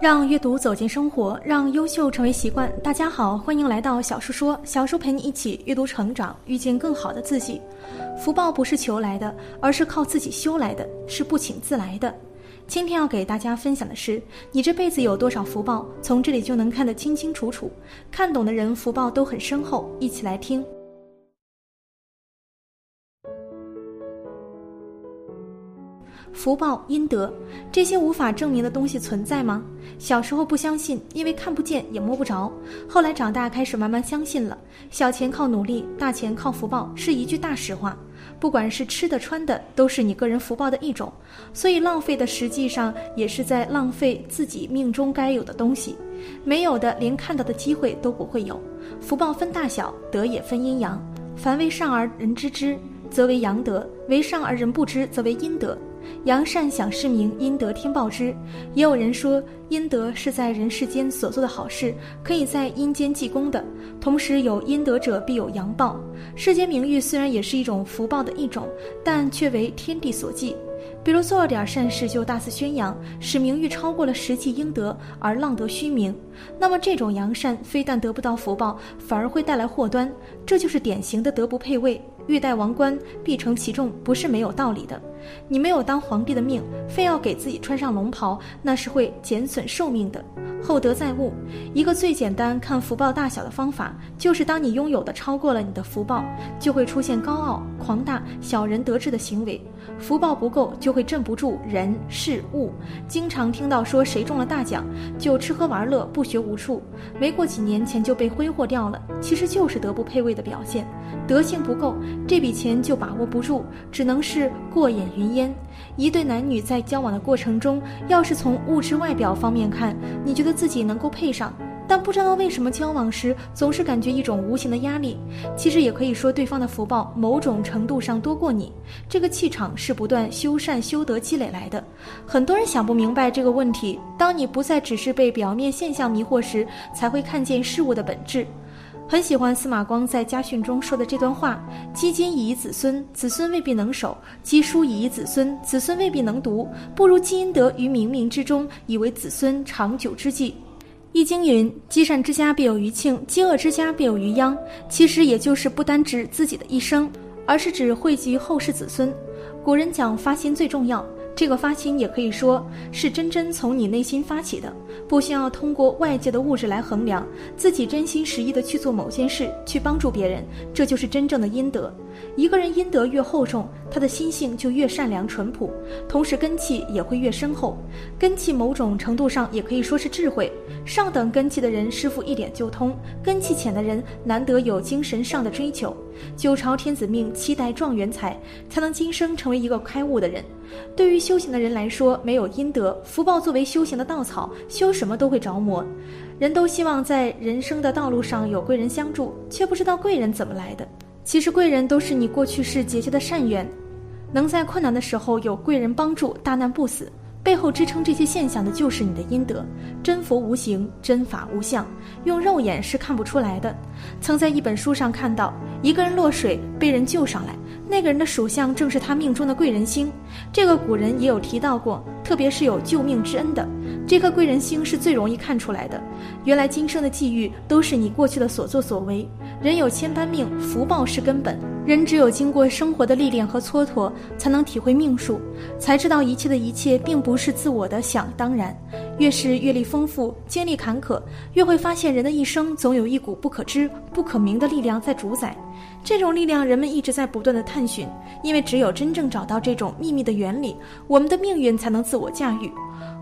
让阅读走进生活，让优秀成为习惯。大家好，欢迎来到小叔说，小叔陪你一起阅读成长，遇见更好的自己。福报不是求来的，而是靠自己修来的，是不请自来的。今天要给大家分享的是，你这辈子有多少福报，从这里就能看得清清楚楚。看懂的人福报都很深厚，一起来听。福报、阴德，这些无法证明的东西存在吗？小时候不相信，因为看不见也摸不着。后来长大开始慢慢相信了。小钱靠努力，大钱靠福报，是一句大实话。不管是吃的穿的，都是你个人福报的一种。所以浪费的实际上也是在浪费自己命中该有的东西。没有的，连看到的机会都不会有。福报分大小，德也分阴阳。凡为上而人知之，则为阳德；为上而人不知，则为阴德。扬善享世名，阴德天报之。也有人说，阴德是在人世间所做的好事，可以在阴间积功的。同时，有阴德者必有阳报。世间名誉虽然也是一种福报的一种，但却为天地所忌。比如做了点善事就大肆宣扬，使名誉超过了实际应得，而浪得虚名。那么这种扬善非但得不到福报，反而会带来祸端。这就是典型的德不配位。欲戴王冠，必承其重，不是没有道理的。你没有当皇帝的命，非要给自己穿上龙袍，那是会减损寿命的。厚德载物，一个最简单看福报大小的方法，就是当你拥有的超过了你的福报，就会出现高傲、狂大、小人得志的行为；福报不够，就会镇不住人事物。经常听到说谁中了大奖，就吃喝玩乐，不学无术，没过几年钱就被挥霍掉了，其实就是德不配位的表现。德性不够，这笔钱就把握不住，只能是过眼云烟。一对男女在交往的过程中，要是从物质外表方面看，你觉得自己能够配上，但不知道为什么交往时总是感觉一种无形的压力。其实也可以说对方的福报某种程度上多过你，这个气场是不断修善修德积累来的。很多人想不明白这个问题，当你不再只是被表面现象迷惑时，才会看见事物的本质。很喜欢司马光在家训中说的这段话：“积金以子孙，子孙未必能守；积书以子孙，子孙未必能读。不如积阴德于冥冥之中，以为子孙长久之计。”《易经》云：“积善之家必有余庆，积恶之家必有余殃。”其实也就是不单指自己的一生，而是指惠及后世子孙。古人讲发心最重要。这个发心也可以说是真真从你内心发起的，不需要通过外界的物质来衡量，自己真心实意的去做某件事，去帮助别人，这就是真正的阴德。一个人阴德越厚重，他的心性就越善良淳朴，同时根气也会越深厚。根气某种程度上也可以说是智慧。上等根气的人，师傅一点就通；根气浅的人，难得有精神上的追求。九朝天子命，七代状元才，才能今生成为一个开悟的人。对于修行的人来说，没有阴德福报作为修行的稻草，修什么都会着魔。人都希望在人生的道路上有贵人相助，却不知道贵人怎么来的。其实贵人都是你过去世结下的善缘，能在困难的时候有贵人帮助，大难不死。背后支撑这些现象的就是你的阴德。真佛无形，真法无相，用肉眼是看不出来的。曾在一本书上看到，一个人落水被人救上来。那个人的属相正是他命中的贵人星，这个古人也有提到过，特别是有救命之恩的，这颗贵人星是最容易看出来的。原来今生的际遇都是你过去的所作所为。人有千般命，福报是根本。人只有经过生活的历练和蹉跎，才能体会命数，才知道一切的一切并不是自我的想当然。越是阅历丰富、经历坎坷，越会发现人的一生总有一股不可知、不可名的力量在主宰。这种力量，人们一直在不断的探寻，因为只有真正找到这种秘密的原理，我们的命运才能自我驾驭。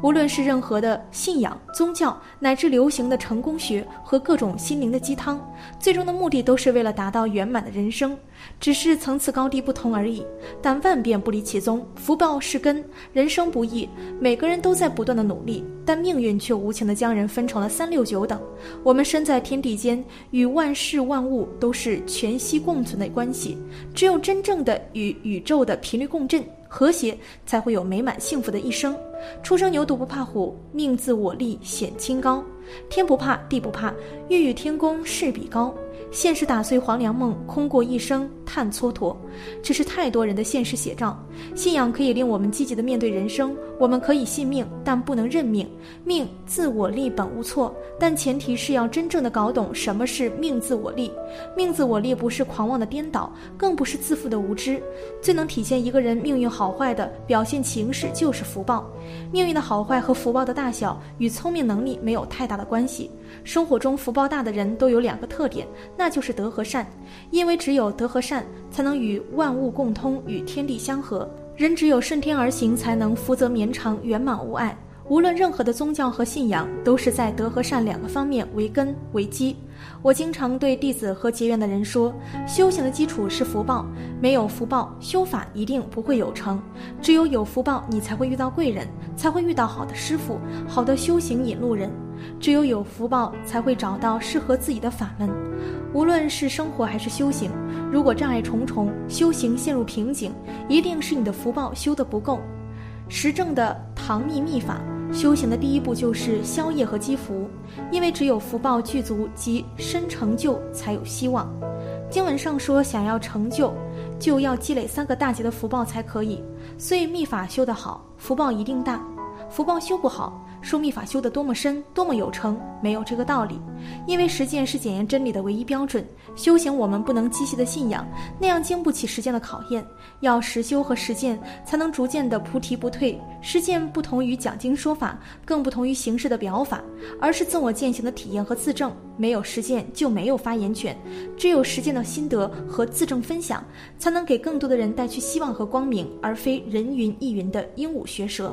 无论是任何的信仰、宗教，乃至流行的成功学和各种心灵的鸡汤，最终的目的都是为了达到圆满的人生，只是层次高低不同而已。但万变不离其宗，福报是根。人生不易，每个人都在不断的努力，但命运却无情的将人分成了三六九等。我们身在天地间，与万事万物都是全息共存的关系。只有真正的与宇宙的频率共振。和谐才会有美满幸福的一生。初生牛犊不怕虎，命自我立显清高。天不怕地不怕，欲与天公试比高。现实打碎黄粱梦，空过一生叹蹉跎，这是太多人的现实写照。信仰可以令我们积极的面对人生，我们可以信命，但不能认命。命自我立本无错，但前提是要真正的搞懂什么是命自我立。命自我立不是狂妄的颠倒，更不是自负的无知。最能体现一个人命运好坏的表现形式就是福报。命运的好坏和福报的大小与聪明能力没有太大的关系。生活中福报大的人都有两个特点。那就是德和善，因为只有德和善，才能与万物共通，与天地相合。人只有顺天而行，才能福泽绵长，圆满无碍。无论任何的宗教和信仰，都是在德和善两个方面为根为基。我经常对弟子和结缘的人说，修行的基础是福报，没有福报，修法一定不会有成。只有有福报，你才会遇到贵人，才会遇到好的师傅，好的修行引路人。只有有福报，才会找到适合自己的法门。无论是生活还是修行，如果障碍重重，修行陷入瓶颈，一定是你的福报修得不够。实证的唐密秘法，修行的第一步就是消业和积福，因为只有福报具足及深成就，才有希望。经文上说，想要成就，就要积累三个大劫的福报才可以。所以秘法修得好，福报一定大；福报修不好。说秘法修得多么深，多么有成，没有这个道理。因为实践是检验真理的唯一标准。修行我们不能机械的信仰，那样经不起实践的考验。要实修和实践，才能逐渐的菩提不退。实践不同于讲经说法，更不同于形式的表法，而是自我践行的体验和自证。没有实践就没有发言权，只有实践的心得和自证分享，才能给更多的人带去希望和光明，而非人云亦云的鹦鹉学舌。